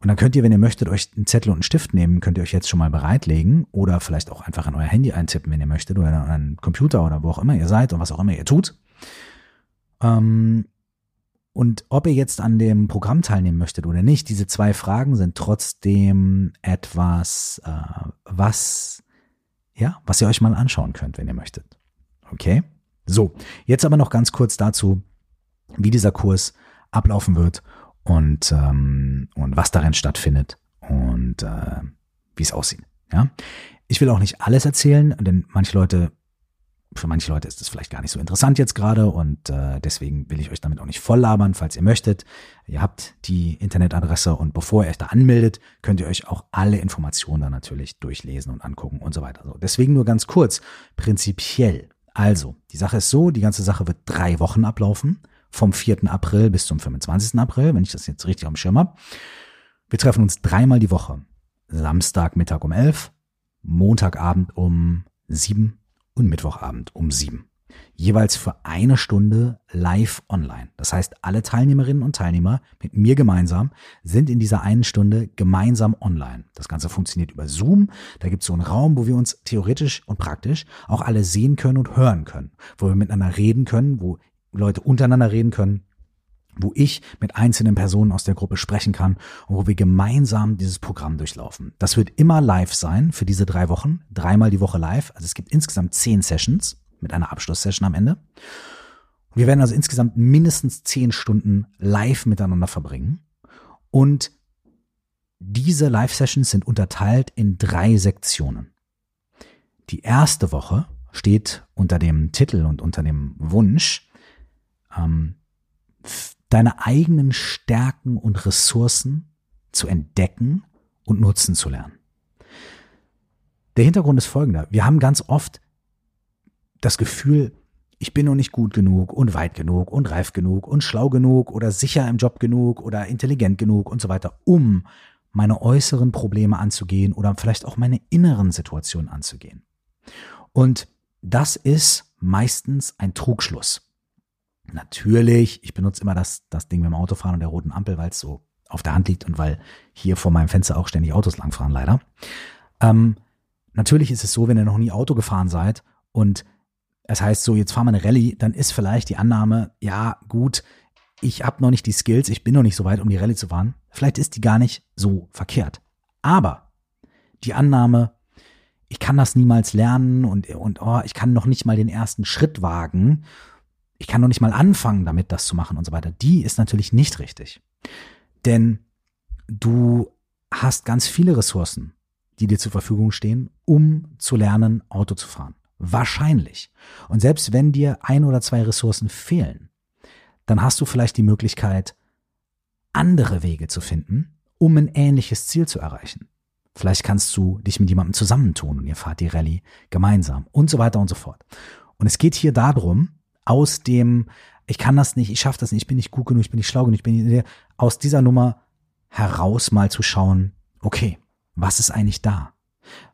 Und dann könnt ihr, wenn ihr möchtet, euch einen Zettel und einen Stift nehmen, könnt ihr euch jetzt schon mal bereitlegen oder vielleicht auch einfach in euer Handy eintippen, wenn ihr möchtet, oder in euren Computer oder wo auch immer ihr seid und was auch immer ihr tut. Ähm, und ob ihr jetzt an dem Programm teilnehmen möchtet oder nicht, diese zwei Fragen sind trotzdem etwas, äh, was, ja, was ihr euch mal anschauen könnt, wenn ihr möchtet. Okay? So, jetzt aber noch ganz kurz dazu, wie dieser Kurs ablaufen wird und, ähm, und was darin stattfindet und äh, wie es aussieht. Ja? Ich will auch nicht alles erzählen, denn manche Leute, für manche Leute ist es vielleicht gar nicht so interessant jetzt gerade und äh, deswegen will ich euch damit auch nicht voll labern, falls ihr möchtet. Ihr habt die Internetadresse und bevor ihr euch da anmeldet, könnt ihr euch auch alle Informationen dann natürlich durchlesen und angucken und so weiter. So, deswegen nur ganz kurz, prinzipiell. Also, die Sache ist so, die ganze Sache wird drei Wochen ablaufen vom 4. April bis zum 25. April, wenn ich das jetzt richtig am Schirm habe. Wir treffen uns dreimal die Woche. Samstag Mittag um 11, Montagabend um 7 und Mittwochabend um 7. Jeweils für eine Stunde live online. Das heißt, alle Teilnehmerinnen und Teilnehmer mit mir gemeinsam sind in dieser einen Stunde gemeinsam online. Das Ganze funktioniert über Zoom. Da gibt es so einen Raum, wo wir uns theoretisch und praktisch auch alle sehen können und hören können, wo wir miteinander reden können, wo Leute untereinander reden können, wo ich mit einzelnen Personen aus der Gruppe sprechen kann und wo wir gemeinsam dieses Programm durchlaufen. Das wird immer live sein für diese drei Wochen, dreimal die Woche live. Also es gibt insgesamt zehn Sessions mit einer Abschlusssession am Ende. Wir werden also insgesamt mindestens zehn Stunden live miteinander verbringen. Und diese Live-Sessions sind unterteilt in drei Sektionen. Die erste Woche steht unter dem Titel und unter dem Wunsch, ähm, deine eigenen Stärken und Ressourcen zu entdecken und nutzen zu lernen. Der Hintergrund ist folgender. Wir haben ganz oft das Gefühl, ich bin noch nicht gut genug und weit genug und reif genug und schlau genug oder sicher im Job genug oder intelligent genug und so weiter, um meine äußeren Probleme anzugehen oder vielleicht auch meine inneren Situationen anzugehen. Und das ist meistens ein Trugschluss. Natürlich, ich benutze immer das, das Ding mit dem Autofahren und der roten Ampel, weil es so auf der Hand liegt und weil hier vor meinem Fenster auch ständig Autos langfahren, leider. Ähm, natürlich ist es so, wenn ihr noch nie Auto gefahren seid und es heißt so, jetzt fahren wir eine Rallye, dann ist vielleicht die Annahme, ja, gut, ich habe noch nicht die Skills, ich bin noch nicht so weit, um die Rallye zu fahren. Vielleicht ist die gar nicht so verkehrt. Aber die Annahme, ich kann das niemals lernen und, und oh, ich kann noch nicht mal den ersten Schritt wagen, ich kann noch nicht mal anfangen damit, das zu machen und so weiter, die ist natürlich nicht richtig. Denn du hast ganz viele Ressourcen, die dir zur Verfügung stehen, um zu lernen, Auto zu fahren. Wahrscheinlich. Und selbst wenn dir ein oder zwei Ressourcen fehlen, dann hast du vielleicht die Möglichkeit, andere Wege zu finden, um ein ähnliches Ziel zu erreichen. Vielleicht kannst du dich mit jemandem zusammentun und ihr fahrt die Rallye gemeinsam und so weiter und so fort. Und es geht hier darum, aus dem, ich kann das nicht, ich schaffe das nicht, ich bin nicht gut genug, ich bin nicht schlau genug, ich bin nicht, aus dieser Nummer heraus mal zu schauen, okay, was ist eigentlich da?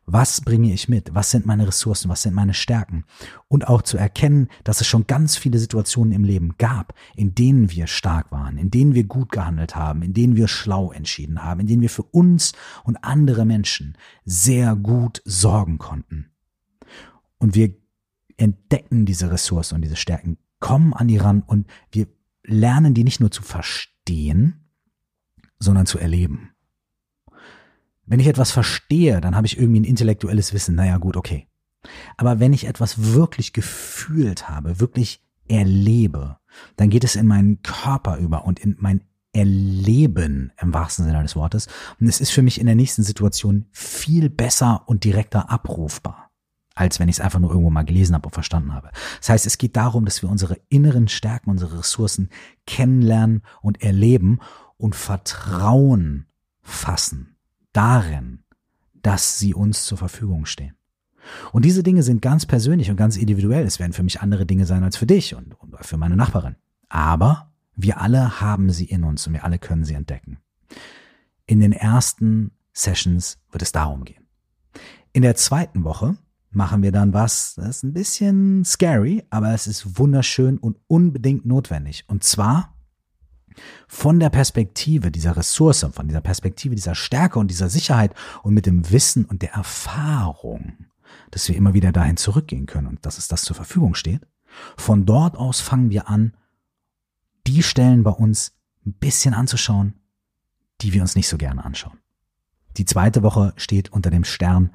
Was bringe ich mit? Was sind meine Ressourcen? Was sind meine Stärken? Und auch zu erkennen, dass es schon ganz viele Situationen im Leben gab, in denen wir stark waren, in denen wir gut gehandelt haben, in denen wir schlau entschieden haben, in denen wir für uns und andere Menschen sehr gut sorgen konnten. Und wir entdecken diese Ressourcen und diese Stärken, kommen an die ran und wir lernen die nicht nur zu verstehen, sondern zu erleben. Wenn ich etwas verstehe, dann habe ich irgendwie ein intellektuelles Wissen. Naja, gut, okay. Aber wenn ich etwas wirklich gefühlt habe, wirklich erlebe, dann geht es in meinen Körper über und in mein Erleben im wahrsten Sinne des Wortes. Und es ist für mich in der nächsten Situation viel besser und direkter abrufbar, als wenn ich es einfach nur irgendwo mal gelesen habe und verstanden habe. Das heißt, es geht darum, dass wir unsere inneren Stärken, unsere Ressourcen kennenlernen und erleben und Vertrauen fassen darin, dass sie uns zur Verfügung stehen. Und diese Dinge sind ganz persönlich und ganz individuell. Es werden für mich andere Dinge sein als für dich und, und für meine Nachbarin. Aber wir alle haben sie in uns und wir alle können sie entdecken. In den ersten Sessions wird es darum gehen. In der zweiten Woche machen wir dann was, das ist ein bisschen scary, aber es ist wunderschön und unbedingt notwendig. Und zwar von der Perspektive dieser Ressource, von dieser Perspektive dieser Stärke und dieser Sicherheit und mit dem Wissen und der Erfahrung, dass wir immer wieder dahin zurückgehen können und dass es das zur Verfügung steht. Von dort aus fangen wir an, die Stellen bei uns ein bisschen anzuschauen, die wir uns nicht so gerne anschauen. Die zweite Woche steht unter dem Stern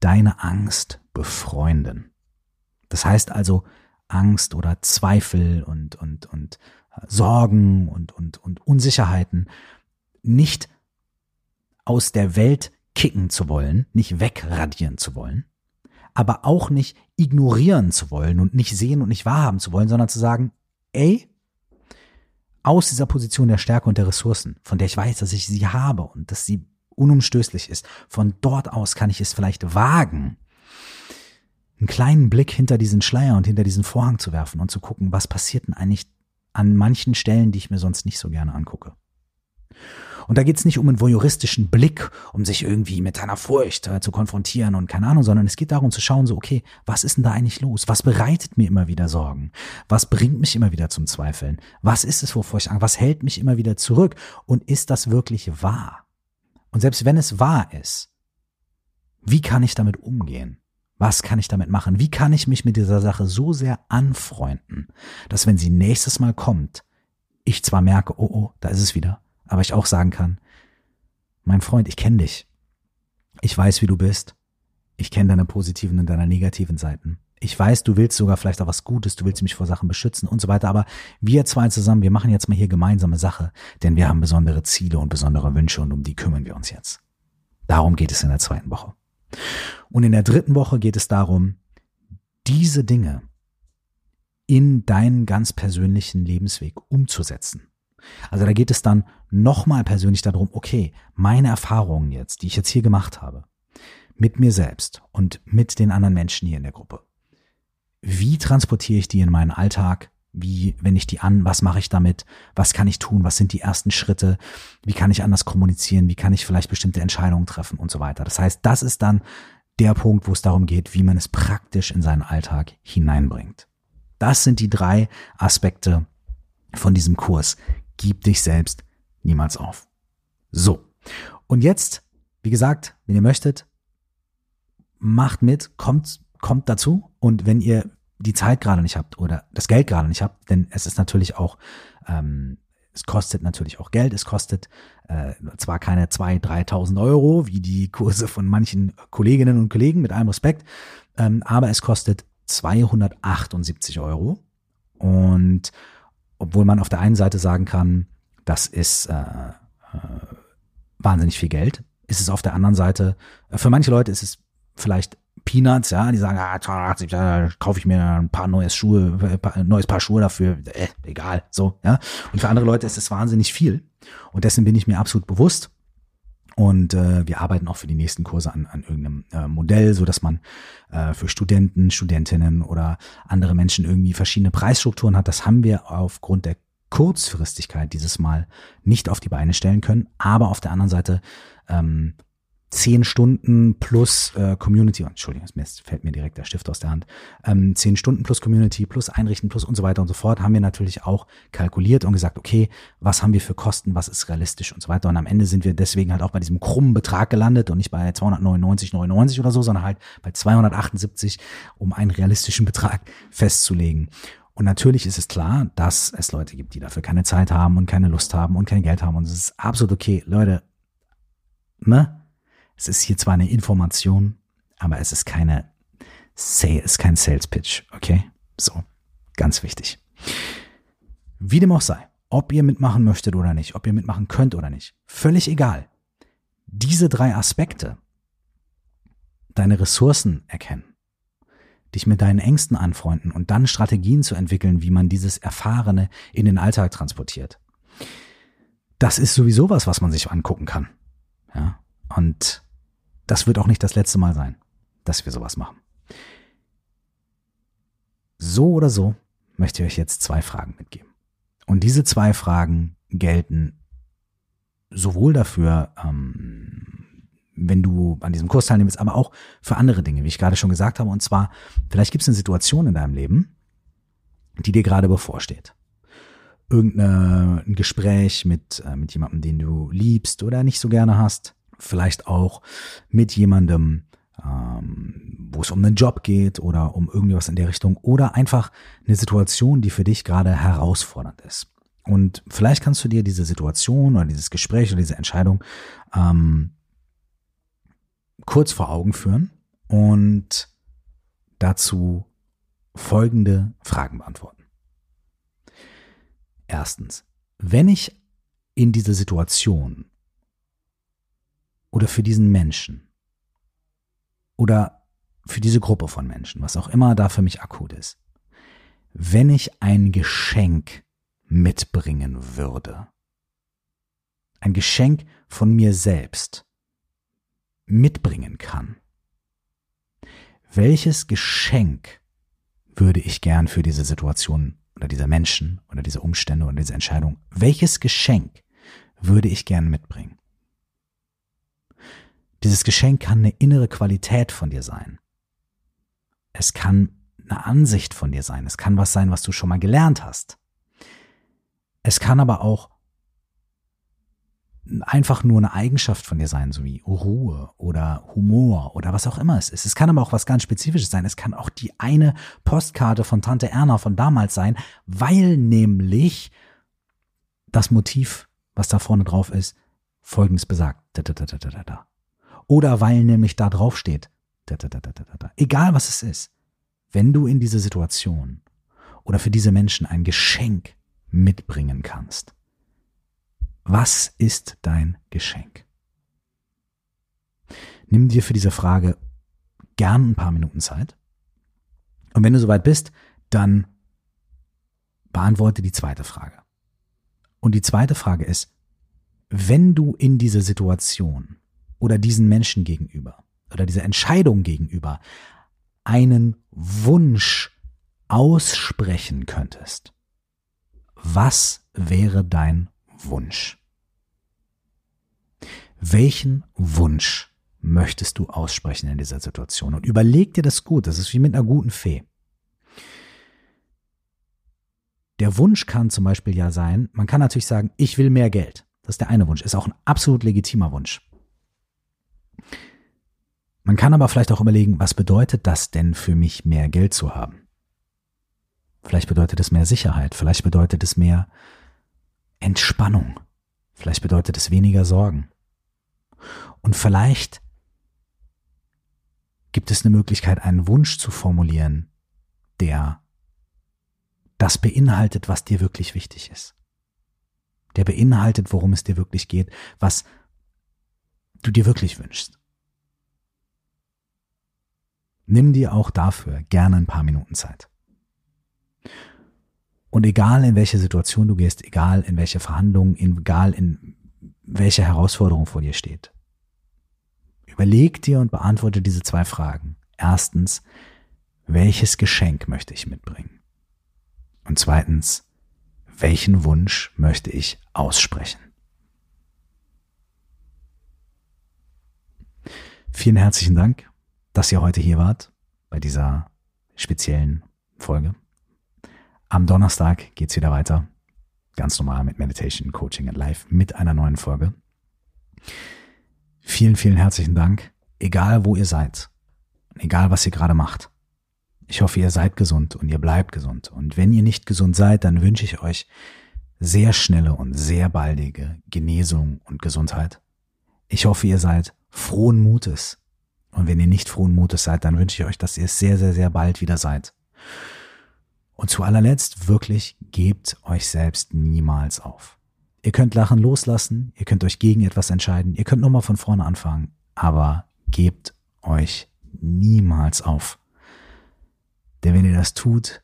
Deine Angst befreunden. Das heißt also Angst oder Zweifel und, und, und Sorgen und, und, und Unsicherheiten nicht aus der Welt kicken zu wollen, nicht wegradieren zu wollen, aber auch nicht ignorieren zu wollen und nicht sehen und nicht wahrhaben zu wollen, sondern zu sagen, ey, aus dieser Position der Stärke und der Ressourcen, von der ich weiß, dass ich sie habe und dass sie unumstößlich ist, von dort aus kann ich es vielleicht wagen, einen kleinen Blick hinter diesen Schleier und hinter diesen Vorhang zu werfen und zu gucken, was passiert denn eigentlich an manchen Stellen, die ich mir sonst nicht so gerne angucke. Und da geht es nicht um einen voyeuristischen Blick, um sich irgendwie mit einer Furcht äh, zu konfrontieren und keine Ahnung, sondern es geht darum zu schauen, so, okay, was ist denn da eigentlich los? Was bereitet mir immer wieder Sorgen? Was bringt mich immer wieder zum Zweifeln? Was ist es, wovor ich Angst? Was hält mich immer wieder zurück? Und ist das wirklich wahr? Und selbst wenn es wahr ist, wie kann ich damit umgehen? Was kann ich damit machen? Wie kann ich mich mit dieser Sache so sehr anfreunden, dass wenn sie nächstes Mal kommt, ich zwar merke, oh oh, da ist es wieder, aber ich auch sagen kann, mein Freund, ich kenne dich. Ich weiß, wie du bist. Ich kenne deine positiven und deine negativen Seiten. ich weiß, du willst sogar vielleicht auch was Gutes, du willst mich vor Sachen beschützen und so weiter, aber wir zwei zusammen, wir machen jetzt mal hier gemeinsame Sache, denn wir haben besondere Ziele und besondere Wünsche und um die kümmern wir uns jetzt. Darum geht es in der zweiten Woche. Und in der dritten Woche geht es darum, diese Dinge in deinen ganz persönlichen Lebensweg umzusetzen. Also da geht es dann nochmal persönlich darum, okay, meine Erfahrungen jetzt, die ich jetzt hier gemacht habe, mit mir selbst und mit den anderen Menschen hier in der Gruppe. Wie transportiere ich die in meinen Alltag? Wie wende ich die an? Was mache ich damit? Was kann ich tun? Was sind die ersten Schritte? Wie kann ich anders kommunizieren? Wie kann ich vielleicht bestimmte Entscheidungen treffen und so weiter? Das heißt, das ist dann der Punkt, wo es darum geht, wie man es praktisch in seinen Alltag hineinbringt. Das sind die drei Aspekte von diesem Kurs. Gib dich selbst niemals auf. So. Und jetzt, wie gesagt, wenn ihr möchtet, macht mit, kommt, kommt dazu. Und wenn ihr die Zeit gerade nicht habt oder das Geld gerade nicht habt, denn es ist natürlich auch, ähm, es kostet natürlich auch Geld, es kostet äh, zwar keine 2.000, 3.000 Euro, wie die Kurse von manchen Kolleginnen und Kollegen, mit allem Respekt, ähm, aber es kostet 278 Euro. Und obwohl man auf der einen Seite sagen kann, das ist äh, äh, wahnsinnig viel Geld, ist es auf der anderen Seite, äh, für manche Leute ist es vielleicht Peanuts, ja, die sagen, ah, da kaufe ich mir ein paar neues Schuhe, ein neues Paar Schuhe dafür, äh, egal, so, ja. Und für andere Leute ist es wahnsinnig viel. Und dessen bin ich mir absolut bewusst. Und äh, wir arbeiten auch für die nächsten Kurse an, an irgendeinem äh, Modell, so dass man äh, für Studenten, Studentinnen oder andere Menschen irgendwie verschiedene Preisstrukturen hat. Das haben wir aufgrund der Kurzfristigkeit dieses Mal nicht auf die Beine stellen können. Aber auf der anderen Seite ähm, zehn Stunden plus äh, Community, Entschuldigung, es fällt mir direkt der Stift aus der Hand, ähm, zehn Stunden plus Community plus Einrichten plus und so weiter und so fort, haben wir natürlich auch kalkuliert und gesagt, okay, was haben wir für Kosten, was ist realistisch und so weiter. Und am Ende sind wir deswegen halt auch bei diesem krummen Betrag gelandet und nicht bei 299,99 oder so, sondern halt bei 278, um einen realistischen Betrag festzulegen. Und natürlich ist es klar, dass es Leute gibt, die dafür keine Zeit haben und keine Lust haben und kein Geld haben. Und es ist absolut okay. Leute, ne? Es ist hier zwar eine Information, aber es ist keine Say, ist kein Sales Pitch, okay? So, ganz wichtig. Wie dem auch sei, ob ihr mitmachen möchtet oder nicht, ob ihr mitmachen könnt oder nicht, völlig egal. Diese drei Aspekte, deine Ressourcen erkennen, dich mit deinen Ängsten anfreunden und dann Strategien zu entwickeln, wie man dieses Erfahrene in den Alltag transportiert. Das ist sowieso was, was man sich angucken kann. Ja, und das wird auch nicht das letzte Mal sein, dass wir sowas machen. So oder so möchte ich euch jetzt zwei Fragen mitgeben. Und diese zwei Fragen gelten sowohl dafür, ähm, wenn du an diesem Kurs teilnimmst, aber auch für andere Dinge, wie ich gerade schon gesagt habe. Und zwar, vielleicht gibt es eine Situation in deinem Leben, die dir gerade bevorsteht. Irgendein Gespräch mit, äh, mit jemandem, den du liebst oder nicht so gerne hast vielleicht auch mit jemandem, ähm, wo es um einen Job geht oder um irgendwas in der Richtung oder einfach eine Situation, die für dich gerade herausfordernd ist. Und vielleicht kannst du dir diese Situation oder dieses Gespräch oder diese Entscheidung ähm, kurz vor Augen führen und dazu folgende Fragen beantworten. Erstens, wenn ich in diese Situation oder für diesen Menschen oder für diese Gruppe von Menschen, was auch immer da für mich akut ist, wenn ich ein Geschenk mitbringen würde, ein Geschenk von mir selbst mitbringen kann, welches Geschenk würde ich gern für diese Situation oder diese Menschen oder diese Umstände oder diese Entscheidung, welches Geschenk würde ich gern mitbringen? Dieses Geschenk kann eine innere Qualität von dir sein. Es kann eine Ansicht von dir sein. Es kann was sein, was du schon mal gelernt hast. Es kann aber auch einfach nur eine Eigenschaft von dir sein, so wie Ruhe oder Humor oder was auch immer es ist. Es kann aber auch was ganz Spezifisches sein. Es kann auch die eine Postkarte von Tante Erna von damals sein, weil nämlich das Motiv, was da vorne drauf ist, folgendes besagt. Da, da, da, da, da, da. Oder weil nämlich da drauf steht. Egal was es ist. wenn du in diese Situation oder für diese Menschen ein Geschenk mitbringen kannst, was ist dein Geschenk? Nimm dir für diese Frage gern ein paar Minuten Zeit. Und wenn du soweit bist, dann beantworte die zweite Frage. Und die zweite Frage ist, wenn du in diese Situation oder diesen Menschen gegenüber oder dieser Entscheidung gegenüber einen Wunsch aussprechen könntest, was wäre dein Wunsch? Welchen Wunsch möchtest du aussprechen in dieser Situation? Und überleg dir das gut. Das ist wie mit einer guten Fee. Der Wunsch kann zum Beispiel ja sein, man kann natürlich sagen, ich will mehr Geld. Das ist der eine Wunsch. Ist auch ein absolut legitimer Wunsch. Man kann aber vielleicht auch überlegen, was bedeutet das denn für mich, mehr Geld zu haben? Vielleicht bedeutet es mehr Sicherheit, vielleicht bedeutet es mehr Entspannung, vielleicht bedeutet es weniger Sorgen. Und vielleicht gibt es eine Möglichkeit, einen Wunsch zu formulieren, der das beinhaltet, was dir wirklich wichtig ist. Der beinhaltet, worum es dir wirklich geht, was du dir wirklich wünschst. Nimm dir auch dafür gerne ein paar Minuten Zeit. Und egal in welche Situation du gehst, egal in welche Verhandlungen, egal in welche Herausforderung vor dir steht, überleg dir und beantworte diese zwei Fragen. Erstens, welches Geschenk möchte ich mitbringen? Und zweitens, welchen Wunsch möchte ich aussprechen? Vielen herzlichen Dank, dass ihr heute hier wart bei dieser speziellen Folge. Am Donnerstag geht's wieder weiter. Ganz normal mit Meditation, Coaching and Life mit einer neuen Folge. Vielen, vielen herzlichen Dank. Egal wo ihr seid, egal was ihr gerade macht. Ich hoffe, ihr seid gesund und ihr bleibt gesund. Und wenn ihr nicht gesund seid, dann wünsche ich euch sehr schnelle und sehr baldige Genesung und Gesundheit. Ich hoffe, ihr seid frohen Mutes. Und wenn ihr nicht frohen Mutes seid, dann wünsche ich euch, dass ihr es sehr, sehr, sehr bald wieder seid. Und zu allerletzt wirklich gebt euch selbst niemals auf. Ihr könnt Lachen loslassen, ihr könnt euch gegen etwas entscheiden, ihr könnt nochmal von vorne anfangen, aber gebt euch niemals auf. Denn wenn ihr das tut,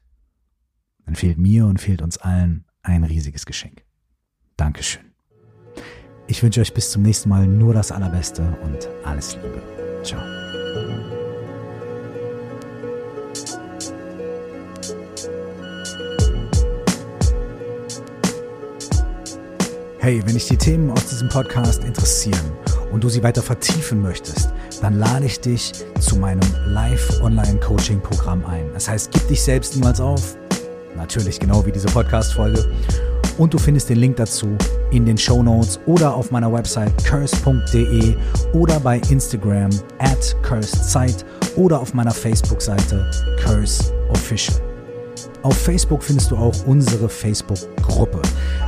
dann fehlt mir und fehlt uns allen ein riesiges Geschenk. Dankeschön. Ich wünsche euch bis zum nächsten Mal nur das Allerbeste und alles Liebe. Ciao. Hey, wenn dich die Themen aus diesem Podcast interessieren und du sie weiter vertiefen möchtest, dann lade ich dich zu meinem Live-Online-Coaching-Programm ein. Das heißt, gib dich selbst niemals auf. Natürlich genau wie diese Podcast-Folge. Und du findest den Link dazu in den Show Notes oder auf meiner Website curse.de oder bei Instagram at cursedzeit oder auf meiner Facebook-Seite Curse Official. Auf Facebook findest du auch unsere Facebook-Gruppe.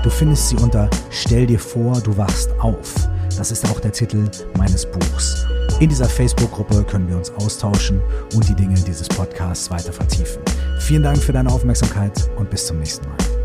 Du findest sie unter Stell dir vor, du wachst auf. Das ist auch der Titel meines Buchs. In dieser Facebook-Gruppe können wir uns austauschen und die Dinge dieses Podcasts weiter vertiefen. Vielen Dank für deine Aufmerksamkeit und bis zum nächsten Mal.